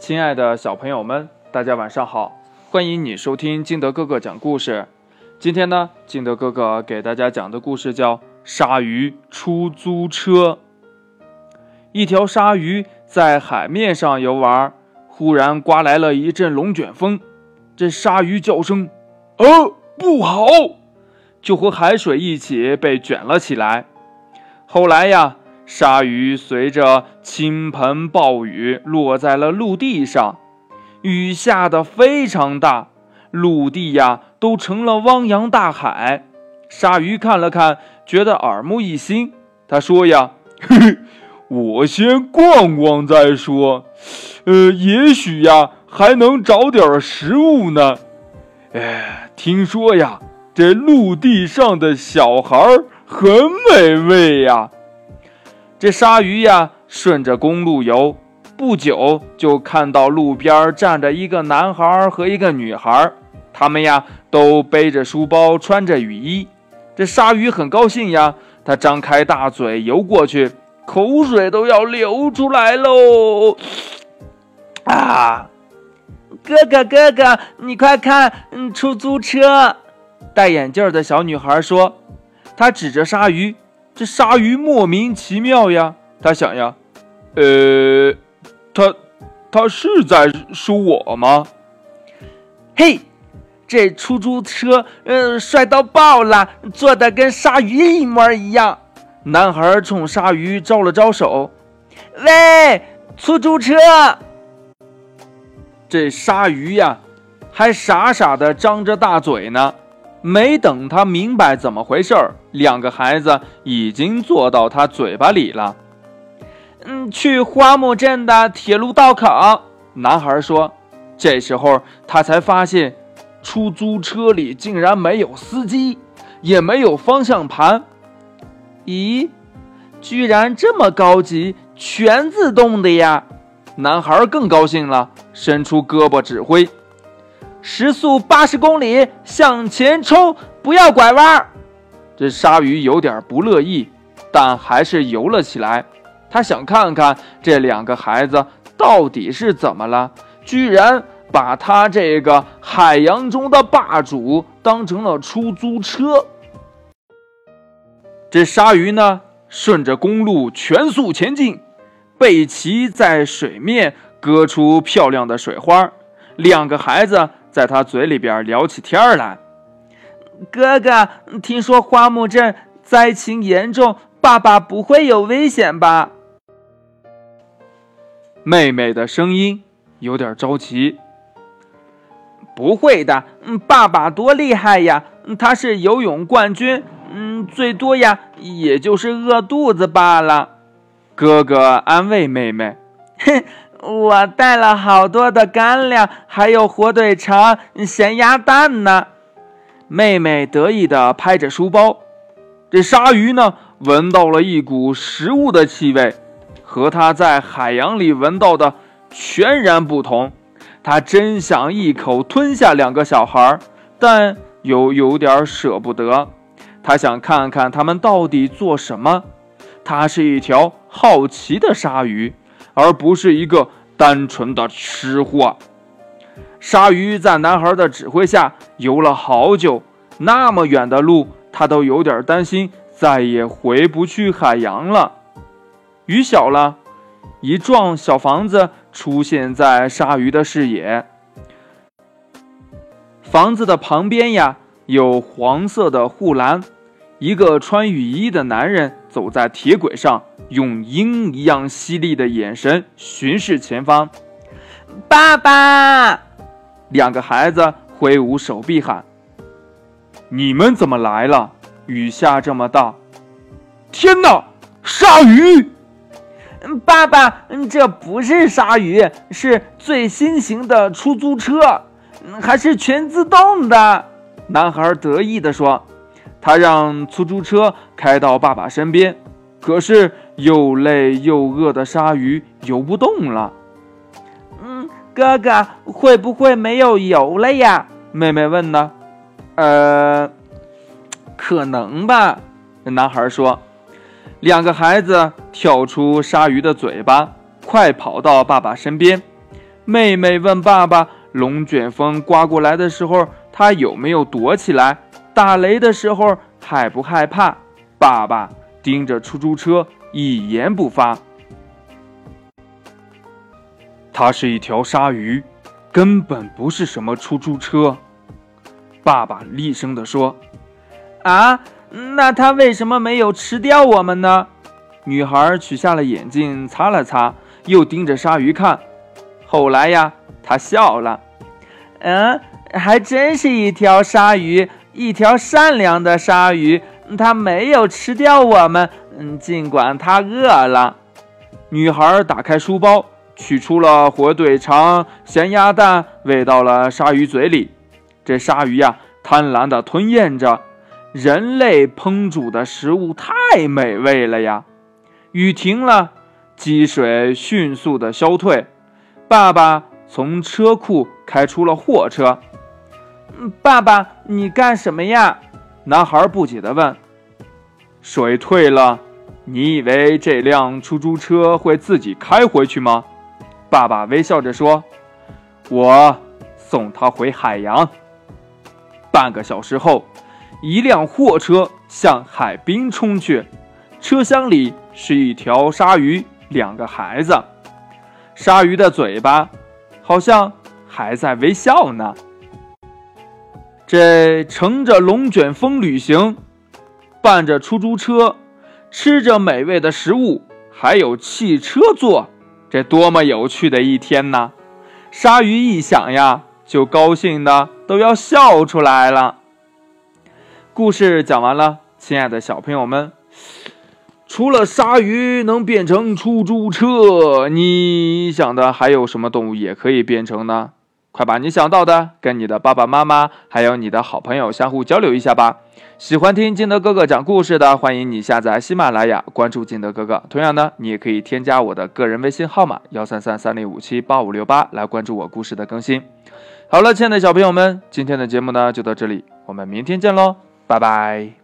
亲爱的小朋友们，大家晚上好！欢迎你收听金德哥哥讲故事。今天呢，金德哥哥给大家讲的故事叫《鲨鱼出租车》。一条鲨鱼在海面上游玩，忽然刮来了一阵龙卷风，这鲨鱼叫声：“哦，不好！”就和海水一起被卷了起来。后来呀。鲨鱼随着倾盆暴雨落在了陆地上，雨下的非常大，陆地呀都成了汪洋大海。鲨鱼看了看，觉得耳目一新。他说：“呀，嘿嘿，我先逛逛再说，呃，也许呀还能找点食物呢。哎，听说呀，这陆地上的小孩很美味呀。”这鲨鱼呀，顺着公路游，不久就看到路边站着一个男孩和一个女孩，他们呀都背着书包，穿着雨衣。这鲨鱼很高兴呀，它张开大嘴游过去，口水都要流出来喽！啊，哥哥哥哥，你快看，嗯，出租车！戴眼镜的小女孩说，她指着鲨鱼。这鲨鱼莫名其妙呀，他想呀，呃，他他是在说我吗？嘿，这出租车，嗯，帅到爆了，坐的跟鲨鱼一模一样。男孩冲鲨鱼招了招手，喂，出租车！这鲨鱼呀，还傻傻的张着大嘴呢。没等他明白怎么回事儿，两个孩子已经坐到他嘴巴里了。嗯，去花木镇的铁路道口。男孩说。这时候他才发现，出租车里竟然没有司机，也没有方向盘。咦，居然这么高级，全自动的呀！男孩更高兴了，伸出胳膊指挥。时速八十公里，向前冲，不要拐弯。这鲨鱼有点不乐意，但还是游了起来。他想看看这两个孩子到底是怎么了，居然把他这个海洋中的霸主当成了出租车。这鲨鱼呢，顺着公路全速前进，背鳍在水面割出漂亮的水花。两个孩子。在他嘴里边聊起天来。哥哥，听说花木镇灾情严重，爸爸不会有危险吧？妹妹的声音有点着急。不会的，爸爸多厉害呀！他是游泳冠军，嗯，最多呀，也就是饿肚子罢了。哥哥安慰妹妹。哼我带了好多的干粮，还有火腿肠、咸鸭蛋呢。妹妹得意地拍着书包。这鲨鱼呢，闻到了一股食物的气味，和它在海洋里闻到的全然不同。它真想一口吞下两个小孩，但又有点舍不得。它想看看他们到底做什么。它是一条好奇的鲨鱼。而不是一个单纯的吃货。鲨鱼在男孩的指挥下游了好久，那么远的路，他都有点担心再也回不去海洋了。雨小了，一幢小房子出现在鲨鱼的视野。房子的旁边呀，有黄色的护栏。一个穿雨衣的男人走在铁轨上，用鹰一样犀利的眼神巡视前方。爸爸，两个孩子挥舞手臂喊：“你们怎么来了？雨下这么大！天哪，鲨鱼！”爸爸，这不是鲨鱼，是最新型的出租车，还是全自动的。男孩得意地说。他让出租车开到爸爸身边，可是又累又饿的鲨鱼游不动了。嗯，哥哥会不会没有油了呀？妹妹问呢。呃，可能吧。男孩说。两个孩子跳出鲨鱼的嘴巴，快跑到爸爸身边。妹妹问爸爸：“龙卷风刮过来的时候，他有没有躲起来？打雷的时候害不害怕？”爸爸盯着出租车，一言不发。它是一条鲨鱼，根本不是什么出租车。爸爸厉声地说：“啊，那它为什么没有吃掉我们呢？”女孩取下了眼镜，擦了擦，又盯着鲨鱼看。后来呀，她笑了：“嗯，还真是一条鲨鱼，一条善良的鲨鱼。它没有吃掉我们，嗯，尽管它饿了。”女孩打开书包。取出了火腿肠、咸鸭蛋，喂到了鲨鱼嘴里。这鲨鱼呀，贪婪地吞咽着。人类烹煮的食物太美味了呀！雨停了，积水迅速地消退。爸爸从车库开出了货车。爸爸，你干什么呀？男孩不解地问。水退了，你以为这辆出租车会自己开回去吗？爸爸微笑着说：“我送他回海洋。”半个小时后，一辆货车向海滨冲去，车厢里是一条鲨鱼，两个孩子。鲨鱼的嘴巴好像还在微笑呢。这乘着龙卷风旅行，伴着出租车，吃着美味的食物，还有汽车坐。这多么有趣的一天呐！鲨鱼一想呀，就高兴的都要笑出来了。故事讲完了，亲爱的小朋友们，除了鲨鱼能变成出租车，你想的还有什么动物也可以变成呢？快把你想到的跟你的爸爸妈妈还有你的好朋友相互交流一下吧。喜欢听金德哥哥讲故事的，欢迎你下载喜马拉雅，关注金德哥哥。同样呢，你也可以添加我的个人微信号码幺三三三零五七八五六八来关注我故事的更新。好了，亲爱的小朋友们，今天的节目呢就到这里，我们明天见喽，拜拜。